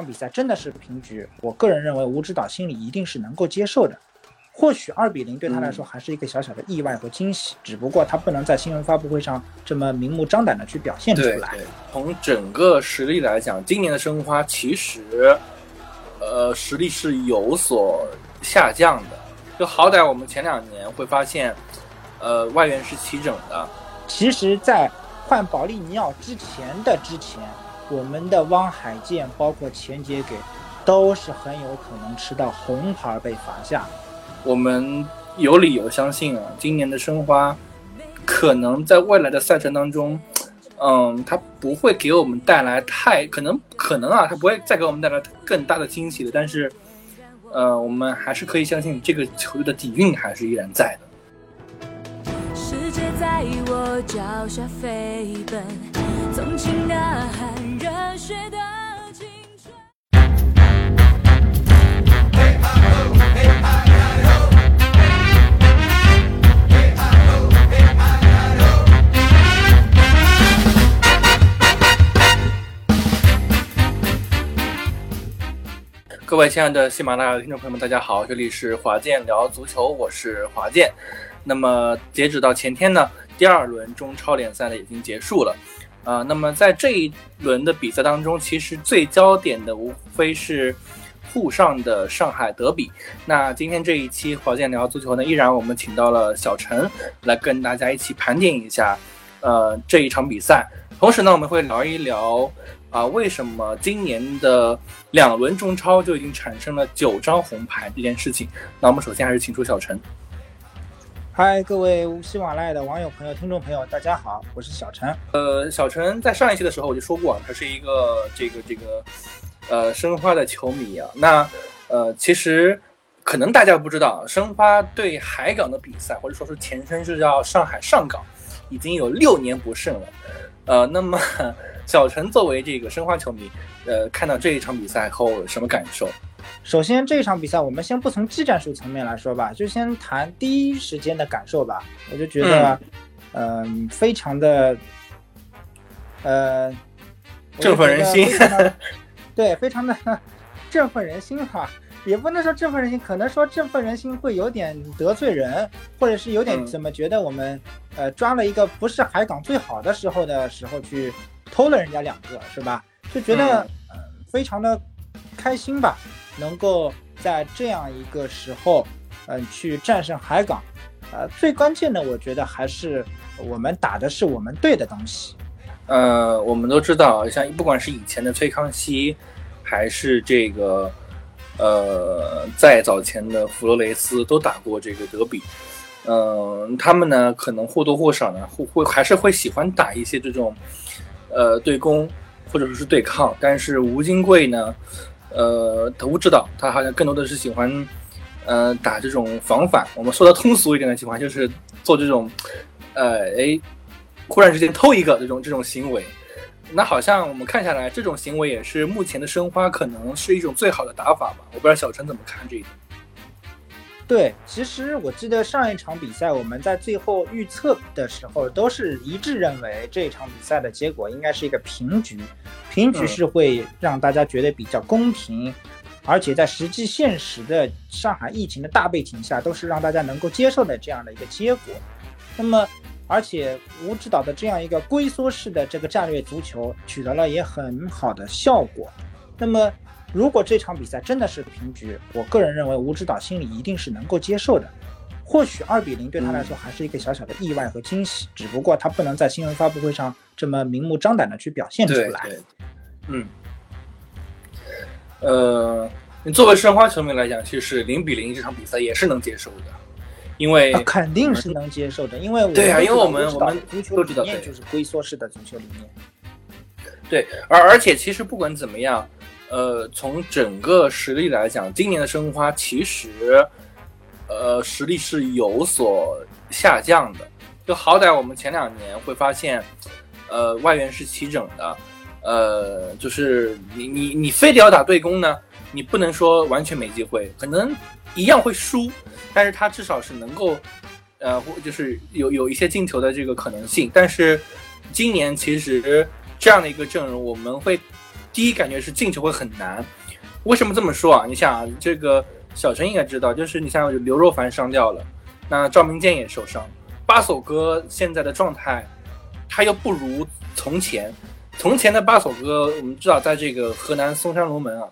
场比赛真的是平局，我个人认为吴指导心里一定是能够接受的。或许二比零对他来说还是一个小小的意外和惊喜，只不过他不能在新闻发布会上这么明目张胆的去表现出来。从整个实力来讲，今年的申花其实，呃，实力是有所下降的。就好歹我们前两年会发现，呃，外援是齐整的。其实，在换保利尼奥之前的之前，我们的汪海剑包括钱杰给，都是很有可能吃到红牌被罚下。我们有理由相信啊，今年的申花可能在未来的赛程当中，嗯，他不会给我们带来太可能可能啊，他不会再给我们带来更大的惊喜的。但是，呃，我们还是可以相信这个球队的底蕴还是依然在的。世界在我脚下飞奔，纵情呐喊，热血的青春。各位亲爱的喜马拉雅听众朋友们，大家好，这里是华健聊足球，我是华健。那么截止到前天呢，第二轮中超联赛呢已经结束了。啊，那么在这一轮的比赛当中，其实最焦点的无非是沪上的上海德比。那今天这一期华健聊足球呢，依然我们请到了小陈来跟大家一起盘点一下，呃，这一场比赛。同时呢，我们会聊一聊。啊，为什么今年的两轮中超就已经产生了九张红牌这件事情？那我们首先还是请出小陈。嗨，各位喜马拉雅的网友朋友、听众朋友，大家好，我是小陈。呃，小陈在上一期的时候我就说过，他是一个这个这个呃申花的球迷啊。那呃，其实可能大家不知道，申花对海港的比赛，或者说是前身是叫上海上港，已经有六年不胜了。呃，那么。小陈作为这个申花球迷，呃，看到这一场比赛后什么感受？首先，这一场比赛我们先不从技战术层面来说吧，就先谈第一时间的感受吧。我就觉得，嗯，非常的，呃，振奋人心。对，非常的 振奋人心哈，也不能说振奋人心，可能说振奋人心会有点得罪人，或者是有点怎么觉得我们呃抓了一个不是海港最好的时候的时候去。偷了人家两个是吧？就觉得嗯非常的开心吧，能够在这样一个时候嗯去战胜海港，呃最关键的我觉得还是我们打的是我们队的东西。呃，我们都知道，像不管是以前的崔康熙，还是这个呃再早前的弗洛雷斯，都打过这个德比。嗯，他们呢可能或多或少呢会会还是会喜欢打一些这种。呃，对攻或者说是对抗，但是吴金贵呢，呃，都不知道，他好像更多的是喜欢，呃，打这种防反。我们说的通俗一点的情况，就是做这种，呃，哎，忽然之间偷一个这种这种行为。那好像我们看下来，这种行为也是目前的申花可能是一种最好的打法吧？我不知道小陈怎么看这一点。对，其实我记得上一场比赛，我们在最后预测的时候都是一致认为这一场比赛的结果应该是一个平局，平局是会让大家觉得比较公平，而且在实际现实的上海疫情的大背景下，都是让大家能够接受的这样的一个结果。那么，而且吴指导的这样一个龟缩式的这个战略足球取得了也很好的效果。那么。如果这场比赛真的是平局，我个人认为吴指导心里一定是能够接受的。或许二比零对他来说还是一个小小的意外和惊喜，只不过他不能在新闻发布会上这么明目张胆的去表现出来。嗯，呃，你作为申花球迷来讲，其实零比零这场比赛也是能接受的，因为肯定是能接受的，因为对啊，因为我们我们足球理念就是龟缩式的足球理念。对，而而且其实不管怎么样。呃，从整个实力来讲，今年的申花其实，呃，实力是有所下降的。就好歹我们前两年会发现，呃，外援是齐整的，呃，就是你你你非得要打对攻呢，你不能说完全没机会，可能一样会输，但是他至少是能够，呃，就是有有一些进球的这个可能性。但是今年其实这样的一个阵容，我们会。第一感觉是进球会很难。为什么这么说啊？你想啊，这个小陈应该知道，就是你像刘若凡伤掉了，那赵明剑也受伤，巴索哥现在的状态，他又不如从前。从前的巴索哥，我们知道，在这个河南嵩山龙门啊，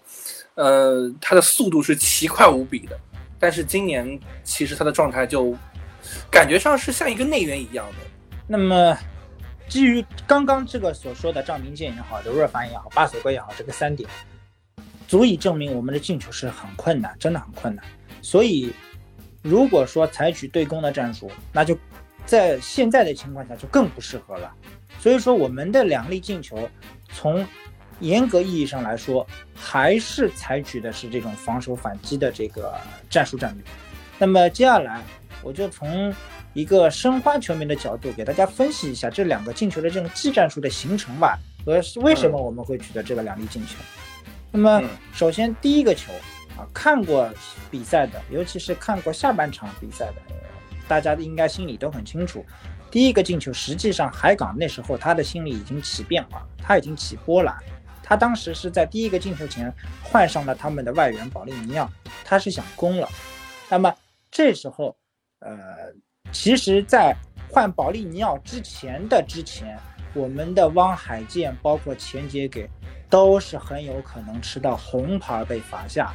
呃，他的速度是奇快无比的。但是今年其实他的状态就感觉上是像一个内援一样的。那么，基于刚刚这个所说的赵明剑也好，刘若凡也好，巴索哥也好，这个三点。足以证明我们的进球是很困难，真的很困难。所以，如果说采取对攻的战术，那就在现在的情况下就更不适合了。所以说，我们的两粒进球，从严格意义上来说，还是采取的是这种防守反击的这个战术战略。那么接下来，我就从一个申花球迷的角度给大家分析一下这两个进球的这种技战术的形成吧，和为什么我们会取得这个两粒进球。那么，首先第一个球啊，看过比赛的，尤其是看过下半场比赛的，大家应该心里都很清楚。第一个进球，实际上海港那时候他的心里已经起变化，他已经起波澜。他当时是在第一个进球前换上了他们的外援保利尼奥，他是想攻了。那么这时候，呃，其实，在换保利尼奥之前的之前，我们的汪海剑包括钱杰给。都是很有可能吃到红牌被罚下。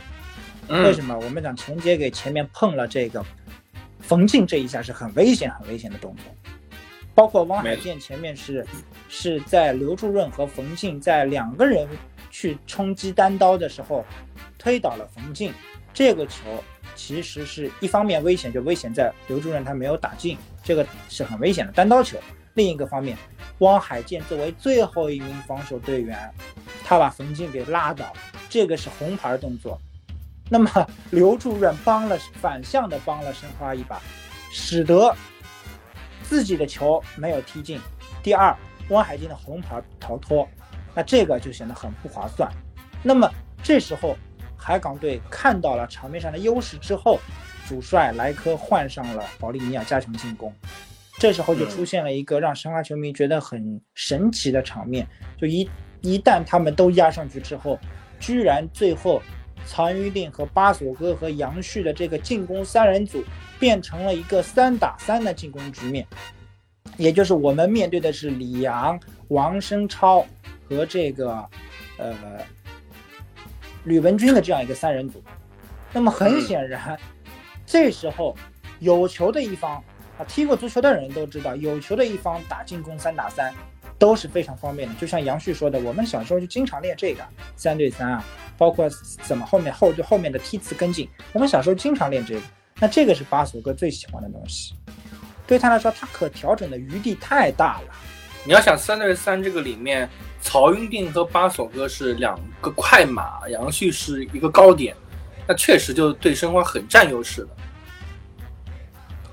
为什么？我们讲钱杰给前面碰了这个冯静这一下是很危险、很危险的动作。包括汪海剑前面是是在刘柱润和冯静在两个人去冲击单刀的时候推倒了冯静。这个球其实是一方面危险，就危险在刘主任他没有打进，这个是很危险的单刀球。另一个方面，汪海剑作为最后一名防守队员，他把冯静给拉倒，这个是红牌动作。那么刘主任帮了反向的帮了申花一把，使得自己的球没有踢进。第二，汪海剑的红牌逃脱，那这个就显得很不划算。那么这时候海港队看到了场面上的优势之后，主帅莱科换上了保利尼亚加强进攻。这时候就出现了一个让申花球迷觉得很神奇的场面，就一一旦他们都压上去之后，居然最后曹云定和巴索哥和杨旭的这个进攻三人组变成了一个三打三的进攻局面，也就是我们面对的是李阳、王申超和这个呃吕文君的这样一个三人组。那么很显然，这时候有球的一方。啊，踢过足球的人都知道，有球的一方打进攻三打三都是非常方便的。就像杨旭说的，我们小时候就经常练这个三对三啊，包括怎么后面后后面的梯次跟进，我们小时候经常练这个。那这个是巴索哥最喜欢的东西，对他来说，他可调整的余地太大了。你要想三对三这个里面，曹云定和巴索哥是两个快马，杨旭是一个高点，那确实就对申花很占优势的。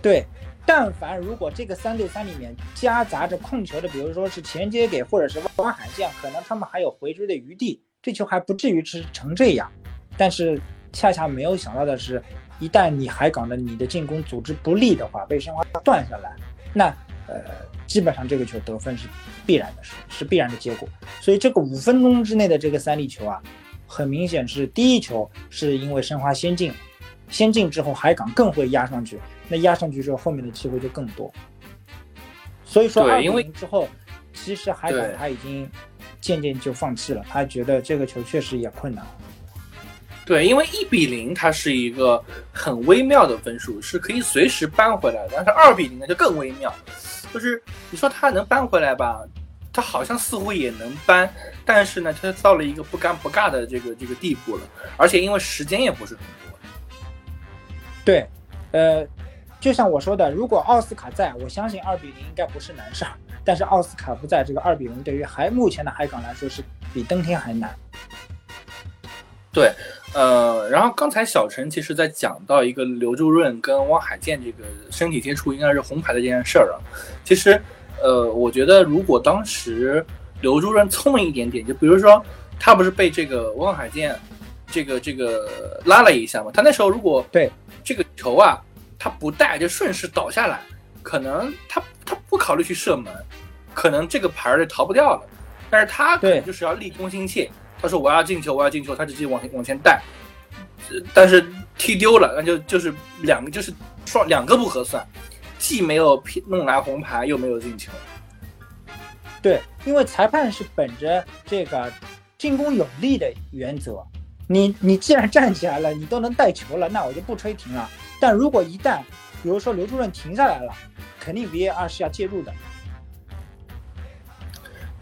对。但凡如果这个三对三里面夹杂着控球的，比如说是前接给或者是汪海剑，可能他们还有回追的余地，这球还不至于是成这样。但是恰恰没有想到的是，一旦你海港的你的进攻组织不利的话，被申花断下来，那呃基本上这个球得分是必然的事，是必然的结果。所以这个五分钟之内的这个三粒球啊，很明显是第一球是因为申花先进，先进之后海港更会压上去。那压上去之后，后面的机会就更多。所以说二比零之后，其实海港他已经渐渐就放弃了，他觉得这个球确实也困难。对，因为一比零它是一个很微妙的分数，是可以随时扳回来的。但是二比零呢就更微妙，就是你说他能扳回来吧，他好像似乎也能扳，但是呢，他到了一个不尴不尬的这个这个地步了，而且因为时间也不是很多。对，呃。就像我说的，如果奥斯卡在，我相信二比零应该不是难事儿。但是奥斯卡不在，这个二比零对于还目前的海港来说是比登天还难。对，呃，然后刚才小陈其实在讲到一个刘柱润跟汪海剑这个身体接触应该是红牌的这件事儿啊。其实，呃，我觉得如果当时刘柱润聪明一点点，就比如说他不是被这个汪海剑这个这个拉了一下嘛，他那时候如果对这个球啊。他不带就顺势倒下来，可能他他不考虑去射门，可能这个牌儿就逃不掉了。但是他可能就是要立功心切，他说我要进球，我要进球，他直接往往前带，但是踢丢了，那就就是两个就是双两个不合算，既没有弄来红牌，又没有进球。对，因为裁判是本着这个进攻有利的原则，你你既然站起来了，你都能带球了，那我就不吹停了。但如果一旦，比如说刘主任停下来了，肯定 VAR 是要介入的。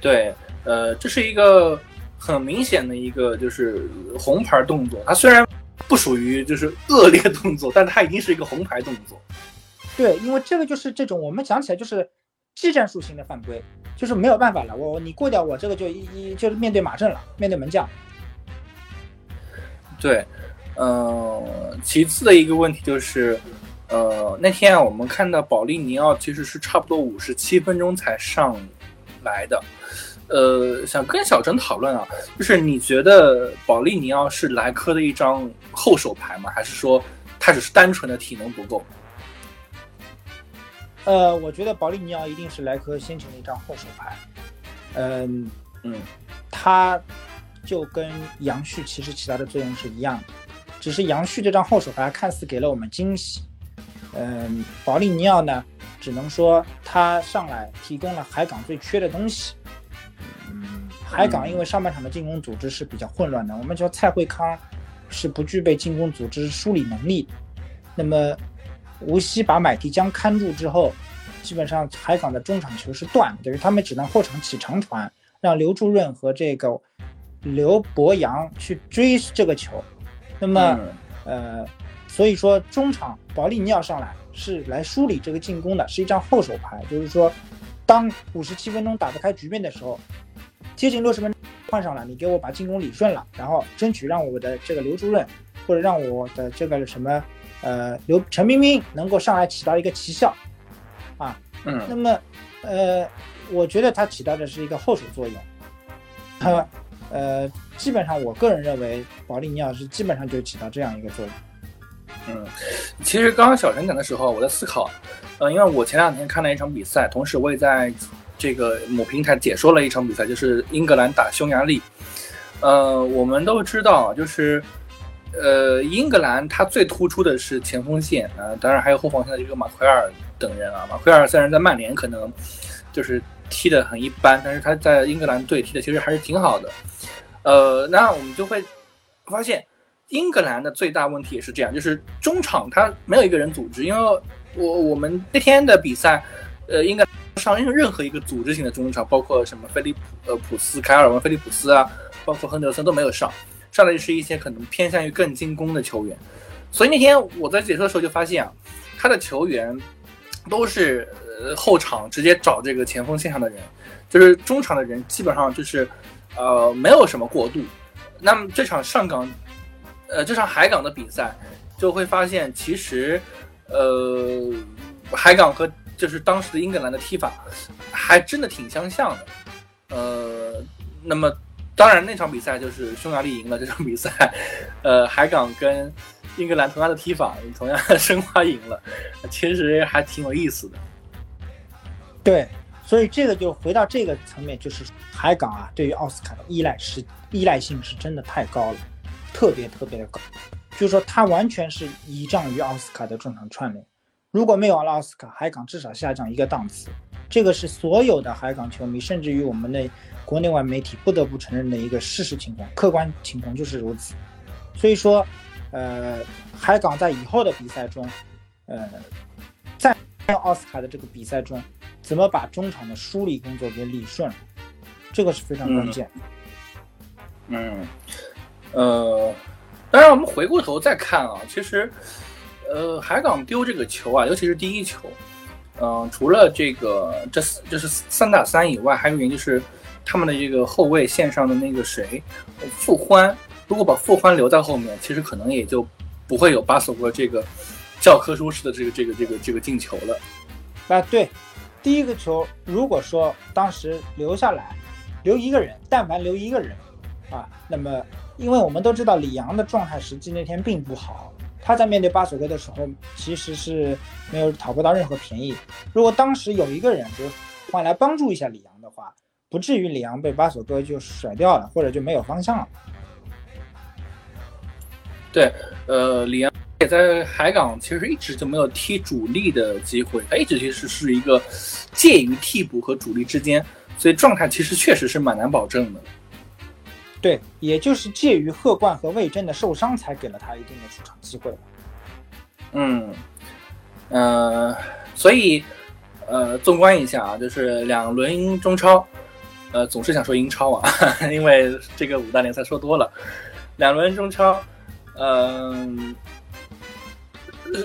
对，呃，这是一个很明显的一个就是红牌动作，它虽然不属于就是恶劣动作，但它已经是一个红牌动作。对，因为这个就是这种我们讲起来就是技战术型的犯规。就是没有办法了，我你过掉我这个就一一就是面对马阵了，面对门将。对，嗯，其次的一个问题就是，呃，那天啊，我们看到保利尼奥其实是差不多五十七分钟才上来的，呃，想跟小陈讨论啊，就是你觉得保利尼奥是莱科的一张后手牌吗？还是说他只是单纯的体能不够？呃，我觉得保利尼奥一定是莱科先前的一张后手牌，嗯嗯，他就跟杨旭其实起到的作用是一样的，只是杨旭这张后手牌看似给了我们惊喜，嗯，保利尼奥呢，只能说他上来提供了海港最缺的东西，嗯，海港因为上半场的进攻组织是比较混乱的，我们说蔡慧康是不具备进攻组织梳理能力，那么。无锡把买提江看住之后，基本上海港的中场球是断，等于他们只能后场起长传，让刘柱润和这个刘博洋去追这个球。那么，呃，所以说中场保利尼奥上来是来梳理这个进攻的，是一张后手牌。就是说，当五十七分钟打不开局面的时候，接近六十分换上了，你给我把进攻理顺了，然后争取让我的这个刘柱润或者让我的这个什么。呃，刘陈彬彬能够上来起到一个奇效，啊，嗯，那么，呃，我觉得他起到的是一个后手作用，他，呃，基本上我个人认为，保利尼奥是基本上就起到这样一个作用。嗯，其实刚刚小陈讲的时候，我在思考，呃，因为我前两天看了一场比赛，同时我也在这个某平台解说了一场比赛，就是英格兰打匈牙利。呃，我们都知道，就是。呃，英格兰它最突出的是前锋线啊，当然还有后防线的这个马奎尔等人啊。马奎尔虽然在曼联可能就是踢得很一般，但是他在英格兰队踢的其实还是挺好的。呃，那我们就会发现英格兰的最大问题也是这样，就是中场他没有一个人组织。因为我我们那天的比赛，呃，应该上任任何一个组织型的中场，包括什么菲利普呃普斯、凯尔文、菲利普斯啊，包括亨德森都没有上。上来是一些可能偏向于更进攻的球员，所以那天我在解说的时候就发现啊，他的球员都是呃后场直接找这个前锋线上的人，就是中场的人基本上就是呃没有什么过渡。那么这场上港，呃这场海港的比赛就会发现，其实呃海港和就是当时的英格兰的踢法还真的挺相像的，呃那么。当然，那场比赛就是匈牙利赢了。这场比赛，呃，海港跟英格兰同样的踢法，同样申花赢了，其实还挺有意思的。对，所以这个就回到这个层面，就是海港啊，对于奥斯卡的依赖是依赖性是真的太高了，特别特别的高。就是说，他完全是倚仗于奥斯卡的中场串联。如果没有了奥斯卡，海港至少下降一个档次。这个是所有的海港球迷，甚至于我们的。国内外媒体不得不承认的一个事实情况，客观情况就是如此。所以说，呃，海港在以后的比赛中，呃，在奥斯卡的这个比赛中，怎么把中场的梳理工作给理顺，这个是非常关键。嗯，呃，当然我们回过头再看啊，其实，呃，海港丢这个球啊，尤其是第一球，嗯，除了这个这就是三打三以外，还有一个原因就是。他们的这个后卫线上的那个谁，傅欢，如果把傅欢留在后面，其实可能也就不会有巴索过这个教科书式的这个这个这个这个进球了。啊，对，第一个球，如果说当时留下来，留一个人，但凡留一个人啊，那么因为我们都知道李阳的状态实际那天并不好，他在面对巴索戈的时候其实是没有讨不到任何便宜。如果当时有一个人，比如换来帮助一下李阳的话。不至于里昂被巴索戈就甩掉了，或者就没有方向了。对，呃，里昂也在海港，其实一直就没有踢主力的机会，他一直其实是一个介于替补和主力之间，所以状态其实确实是蛮难保证的。对，也就是介于贺冠和魏征的受伤，才给了他一定的出场机会。嗯，呃，所以，呃，纵观一下啊，就是两轮中超，呃，总是想说英超啊，因为这个五大联赛说多了，两轮中超，嗯，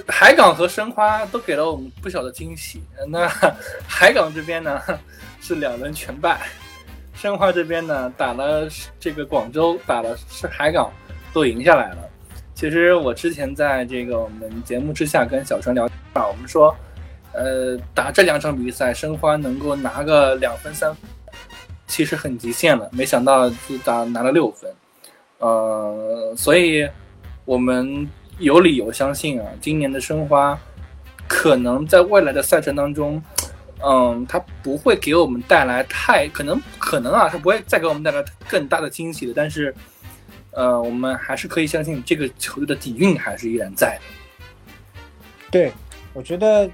海港和申花都给了我们不小的惊喜。那海港这边呢，是两轮全败。申花这边呢，打了这个广州，打了是海港，都赢下来了。其实我之前在这个我们节目之下跟小陈聊啊，我们说，呃，打这两场比赛，申花能够拿个两分三，其实很极限了。没想到就打拿了六分，呃，所以我们有理由相信啊，今年的申花可能在未来的赛程当中。嗯，他不会给我们带来太可能可能啊，他不会再给我们带来更大的惊喜的。但是，呃，我们还是可以相信这个球队的底蕴还是依然在的。对，我觉得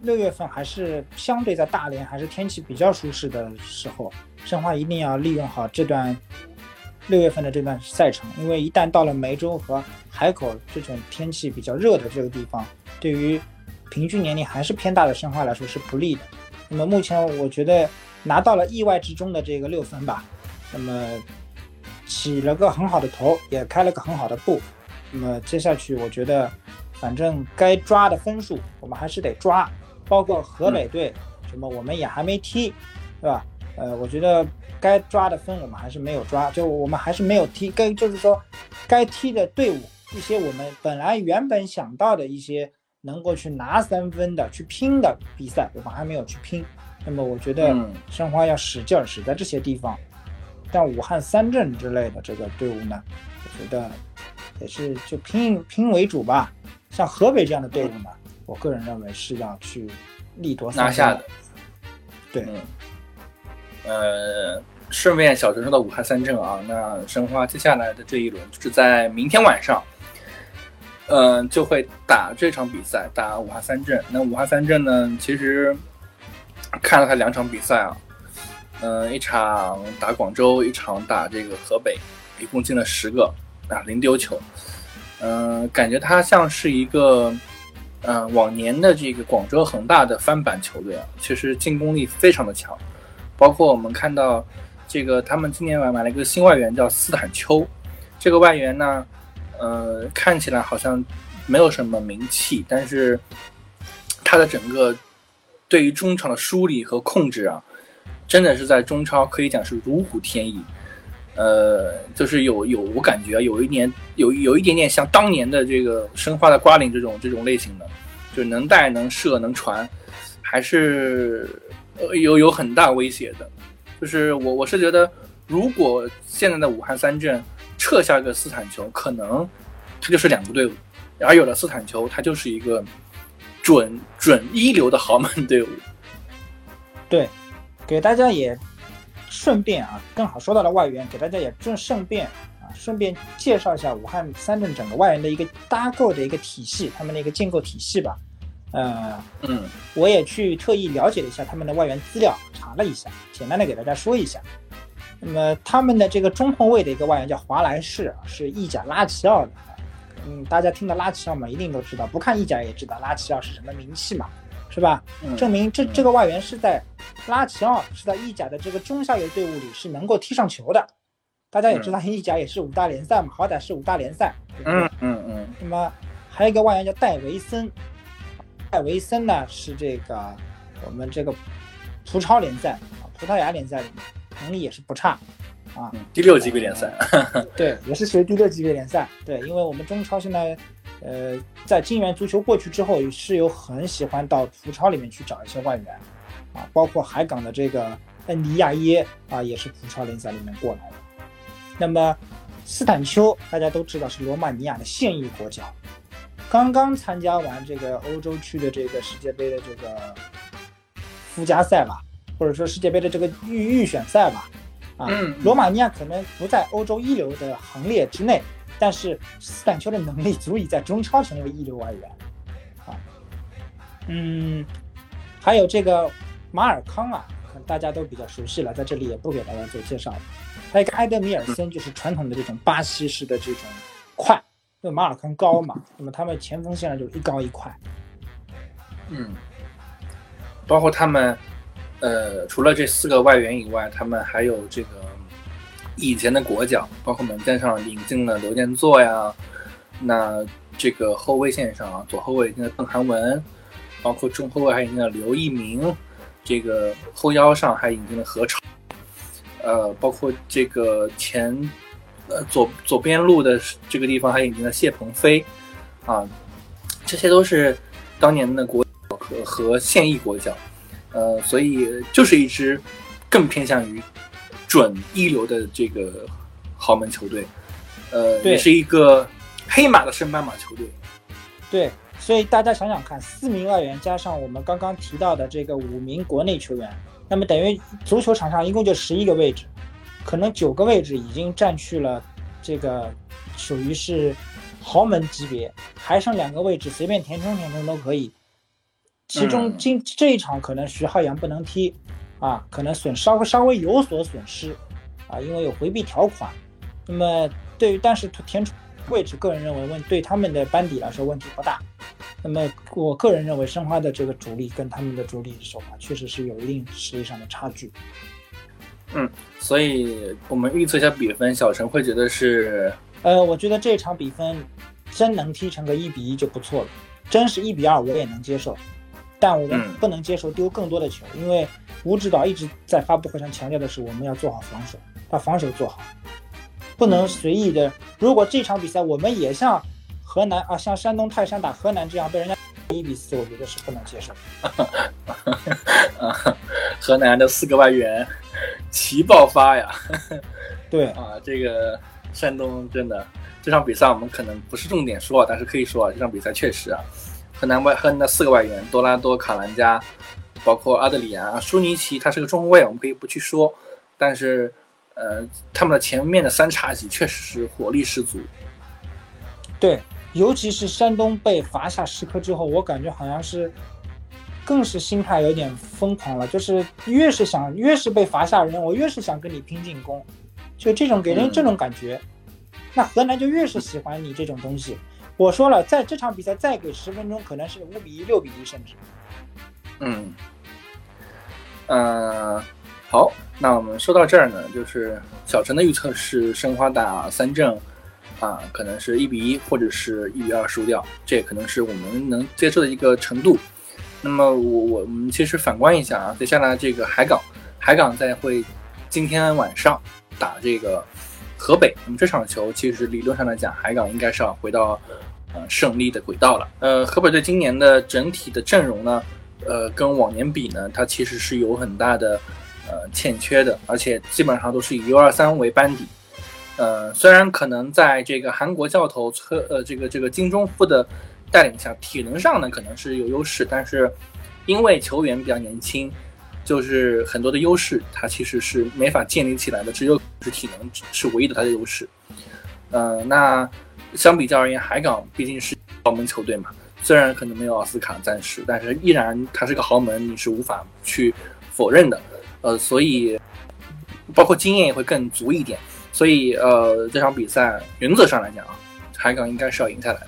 六月份还是相对在大连还是天气比较舒适的时候，申花一定要利用好这段六月份的这段赛程，因为一旦到了梅州和海口这种天气比较热的这个地方，对于平均年龄还是偏大的申花来说是不利的。那么目前我觉得拿到了意外之中的这个六分吧，那么起了个很好的头，也开了个很好的步。那么接下去我觉得，反正该抓的分数我们还是得抓，包括河北队什么我们也还没踢，对吧？呃，我觉得该抓的分我们还是没有抓，就我们还是没有踢，该就是说该踢的队伍一些我们本来原本想到的一些。能够去拿三分的、去拼的比赛，我们还没有去拼。那么，我觉得申花要使劲儿使在这些地方。但武汉三镇之类的这个队伍呢，我觉得也是就拼拼为主吧。像河北这样的队伍呢，我个人认为是要去力夺拿下的。对，呃，顺便小陈说到武汉三镇啊，那申花接下来的这一轮就是在明天晚上。嗯，就会打这场比赛，打武汉三镇。那武汉三镇呢？其实看了他两场比赛啊，嗯，一场打广州，一场打这个河北，一共进了十个啊，零丢球。嗯，感觉他像是一个嗯往年的这个广州恒大的翻版球队啊，其实进攻力非常的强。包括我们看到这个，他们今年买买了一个新外援叫斯坦丘，这个外援呢。呃，看起来好像没有什么名气，但是他的整个对于中场的梳理和控制啊，真的是在中超可以讲是如虎添翼。呃，就是有有我感觉有一年有有一点点像当年的这个申花的瓜林这种这种类型的，就是能带能射能传，还是有有很大威胁的。就是我我是觉得，如果现在的武汉三镇。撤下个斯坦球，可能他就是两个队伍；而有了斯坦球，他就是一个准准一流的豪门队伍。对，给大家也顺便啊，刚好说到了外援，给大家也正顺便啊，顺便介绍一下武汉三镇整个外援的一个搭构的一个体系，他们的一个建构体系吧。呃，嗯，我也去特意了解了一下他们的外援资料，查了一下，简单的给大家说一下。那么他们的这个中后卫的一个外援叫华莱士，是意甲拉齐奥的。嗯，大家听到拉齐奥嘛，一定都知道，不看意甲也知道拉齐奥是什么名气嘛，是吧？证明这这个外援是在拉齐奥是在意甲的这个中下游队伍里是能够踢上球的。大家也知道，意甲也是五大联赛嘛，好歹是五大联赛。嗯嗯嗯。那么还有一个外援叫戴维森，戴维森呢是这个我们这个葡超联赛啊，葡萄牙联赛里面。能力也是不差，啊，第六级别联赛，对，也是属于第六级别联赛，对，因为我们中超现在，呃，在金元足球过去之后，是有很喜欢到葡超里面去找一些外援，啊，包括海港的这个恩迪亚耶啊，也是葡超联赛里面过来的。那么斯坦丘大家都知道是罗马尼亚的现役国脚，刚刚参加完这个欧洲区的这个世界杯的这个附加赛吧。或者说世界杯的这个预预选赛吧。啊，罗马尼亚可能不在欧洲一流的行列之内，但是斯坦丘的能力足以在中超成为一流外援。啊，嗯，还有这个马尔康啊，可能大家都比较熟悉了，在这里也不给大家做介绍了。还有一个埃德米尔森，就是传统的这种巴西式的这种快，因为马尔康高嘛，那么他们前锋线上就是一高一快。嗯，包括他们。呃，除了这四个外援以外，他们还有这个以前的国脚，包括门将上引进了刘建作呀。那这个后卫线上啊，左后卫引进了邓涵文，包括中后卫还引进了刘一鸣。这个后腰上还引进了何超。呃，包括这个前呃左左边路的这个地方还引进了谢鹏飞。啊，这些都是当年的国和和现役国脚。呃，所以就是一支更偏向于准一流的这个豪门球队，呃，也是一个黑马的升班马球队。对，所以大家想想看，四名外援加上我们刚刚提到的这个五名国内球员，那么等于足球场上一共就十一个位置，可能九个位置已经占去了这个属于是豪门级别，还剩两个位置随便填充填充都可以。其中今这一场可能徐浩洋不能踢，啊，可能损稍微稍微有所损失，啊，因为有回避条款。那么对于但是填充位置，个人认为问对他们的班底来说问题不大。那么我个人认为申花的这个主力跟他们的主力手法确实是有一定实力上的差距。嗯，所以我们预测一下比分，小陈会觉得是？呃，我觉得这场比分真能踢成个一比一就不错了，真是一比二我也能接受。但我们不能接受丢更多的球，因为吴指导一直在发布会上强调的是，我们要做好防守，把防守做好，不能随意的。如果这场比赛我们也像河南 啊，像山东泰山打河南这样被人家 一比四，我觉得是不能接受。河南的四个外援齐爆发呀！对啊，这个山东真的这场比赛我们可能不是重点说，但是可以说啊，这场比赛确实啊。河南外河南的四个外援多拉多、卡兰加，包括阿德里安、舒尼奇，他是个中卫，我们可以不去说。但是，呃，他们的前面的三叉戟确实是火力十足。对，尤其是山东被罚下十颗之后，我感觉好像是更是心态有点疯狂了，就是越是想越是被罚下人，我越是想跟你拼进攻，就这种给人这种感觉。那河南就越是喜欢你这种东西。我说了，在这场比赛再给十分钟，可能是五比一、六比一，甚至。嗯，呃，好，那我们说到这儿呢，就是小陈的预测是申花打三正，啊，可能是一比一，或者是一比二输掉，这可能是我们能接受的一个程度。那么我我们其实反观一下啊，接下来这个海港，海港在会今天晚上打这个河北，那么这场球其实理论上来讲，海港应该是要回到。呃，胜利的轨道了。呃，河北队今年的整体的阵容呢，呃，跟往年比呢，它其实是有很大的呃欠缺的，而且基本上都是以 U 二三为班底。呃，虽然可能在这个韩国教头车呃这个这个金钟富的带领下，体能上呢可能是有优势，但是因为球员比较年轻，就是很多的优势它其实是没法建立起来的，只有是体能是唯一的它的优势。呃，那。相比较而言，海港毕竟是豪门球队嘛，虽然可能没有奥斯卡暂时，但是依然它是个豪门，你是无法去否认的。呃，所以包括经验也会更足一点。所以呃，这场比赛原则上来讲啊，海港应该是要赢下来的。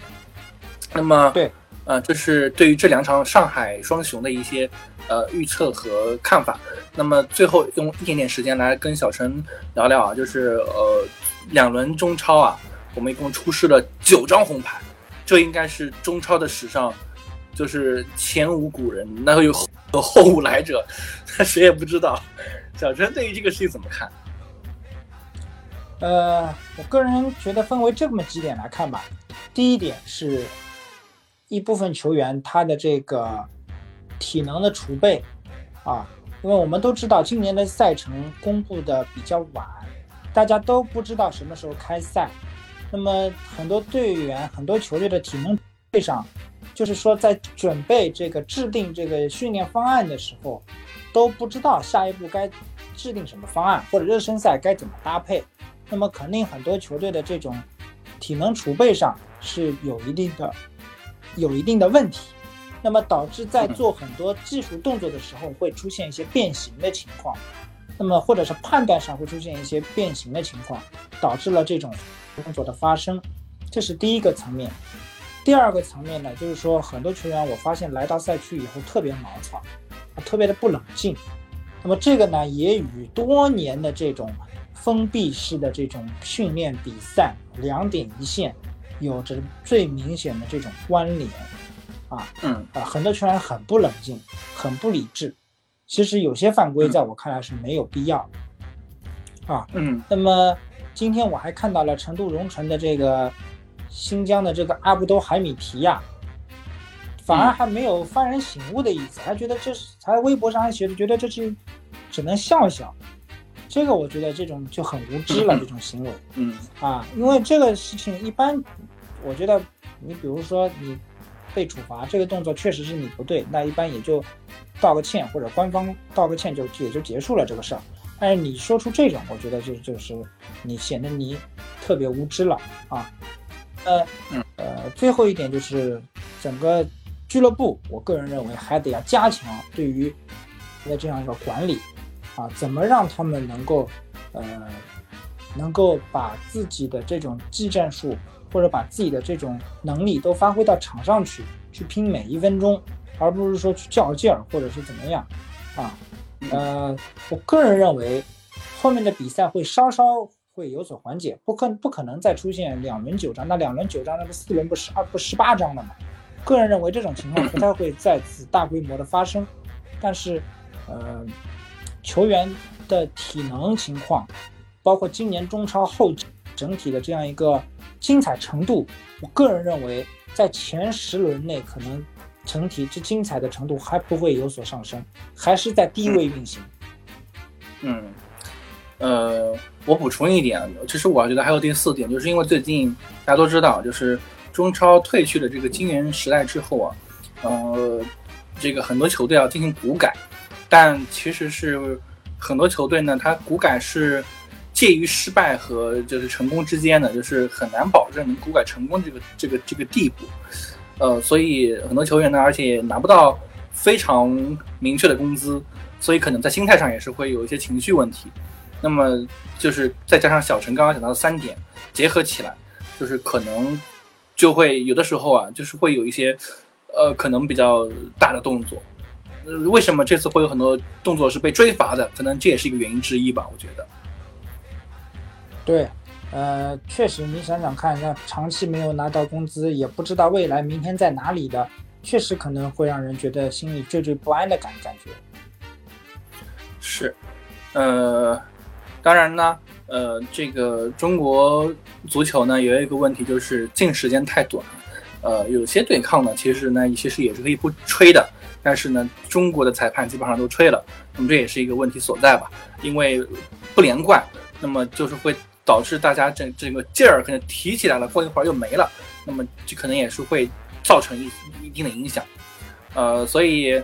那么对，呃，这是对于这两场上海双雄的一些呃预测和看法。那么最后用一点点时间来跟小陈聊聊啊，就是呃两轮中超啊。我们一共出示了九张红牌，这应该是中超的史上，就是前无古人，那有有后无来者，谁也不知道。小陈对于这个事情怎么看？呃，我个人觉得分为这么几点来看吧。第一点是一部分球员他的这个体能的储备啊，因为我们都知道今年的赛程公布的比较晚，大家都不知道什么时候开赛。那么很多队员、很多球队的体能上，就是说在准备这个制定这个训练方案的时候，都不知道下一步该制定什么方案，或者热身赛该怎么搭配。那么肯定很多球队的这种体能储备上是有一定的有一定的问题，那么导致在做很多技术动作的时候会出现一些变形的情况，那么或者是判断上会出现一些变形的情况，导致了这种动作的发生，这是第一个层面。第二个层面呢，就是说很多球员我发现来到赛区以后特别毛躁，特别的不冷静，那么这个呢也与多年的这种。封闭式的这种训练比赛，两点一线，有着最明显的这种关联，啊，嗯啊，很多球员很不冷静，很不理智。其实有些犯规在我看来是没有必要，啊，嗯。那么今天我还看到了成都蓉城的这个新疆的这个阿布都海米提亚，反而还没有幡然醒悟的意思，还觉得这是，还微博上还写着觉得这是只能笑笑。这个我觉得这种就很无知了，这种行为，嗯啊，因为这个事情一般，我觉得你比如说你被处罚这个动作确实是你不对，那一般也就道个歉或者官方道个歉就也就结束了这个事儿。但是你说出这种，我觉得就就是你显得你特别无知了啊。呃呃，最后一点就是整个俱乐部，我个人认为还得要加强对于的这样一个管理。啊，怎么让他们能够，呃，能够把自己的这种技战术，或者把自己的这种能力都发挥到场上去，去拼每一分钟，而不是说去较劲儿，或者是怎么样，啊，呃，我个人认为，后面的比赛会稍稍会有所缓解，不可不可能再出现两轮九张，那两轮九张，那不四轮不十二不十八张了吗？个人认为这种情况不太会再次大规模的发生，但是，呃。球员的体能情况，包括今年中超后整体的这样一个精彩程度，我个人认为，在前十轮内可能整体之精彩的程度还不会有所上升，还是在低位运行。嗯，呃，我补充一点，其实我觉得还有第四点，就是因为最近大家都知道，就是中超退去了这个金元时代之后啊，呃，这个很多球队要进行股改。但其实是很多球队呢，他股改是介于失败和就是成功之间的，就是很难保证能股改成功这个这个这个地步。呃，所以很多球员呢，而且拿不到非常明确的工资，所以可能在心态上也是会有一些情绪问题。那么就是再加上小陈刚刚讲到的三点结合起来，就是可能就会有的时候啊，就是会有一些呃可能比较大的动作。为什么这次会有很多动作是被追罚的？可能这也是一个原因之一吧，我觉得。对，呃，确实，你想想看，那长期没有拿到工资，也不知道未来明天在哪里的，确实可能会让人觉得心里惴惴不安的感感觉。是，呃，当然呢，呃，这个中国足球呢，有一个问题就是进时间太短，呃，有些对抗呢，其实呢，其实也是可以不吹的。但是呢，中国的裁判基本上都吹了，那么这也是一个问题所在吧？因为不连贯，那么就是会导致大家这这个劲儿可能提起来了，过一会儿又没了，那么这可能也是会造成一一定的影响。呃，所以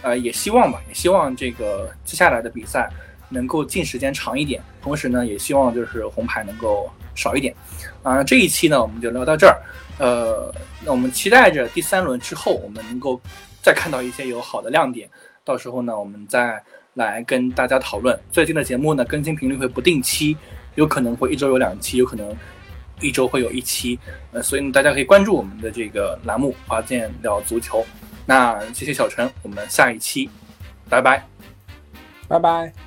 呃也希望吧，也希望这个接下来的比赛能够进时间长一点，同时呢，也希望就是红牌能够少一点。啊，这一期呢我们就聊到这儿，呃，那我们期待着第三轮之后我们能够。再看到一些有好的亮点，到时候呢，我们再来跟大家讨论。最近的节目呢，更新频率会不定期，有可能会一周有两期，有可能一周会有一期。呃，所以呢，大家可以关注我们的这个栏目“华健聊足球”。那谢谢小陈，我们下一期，拜拜，拜拜。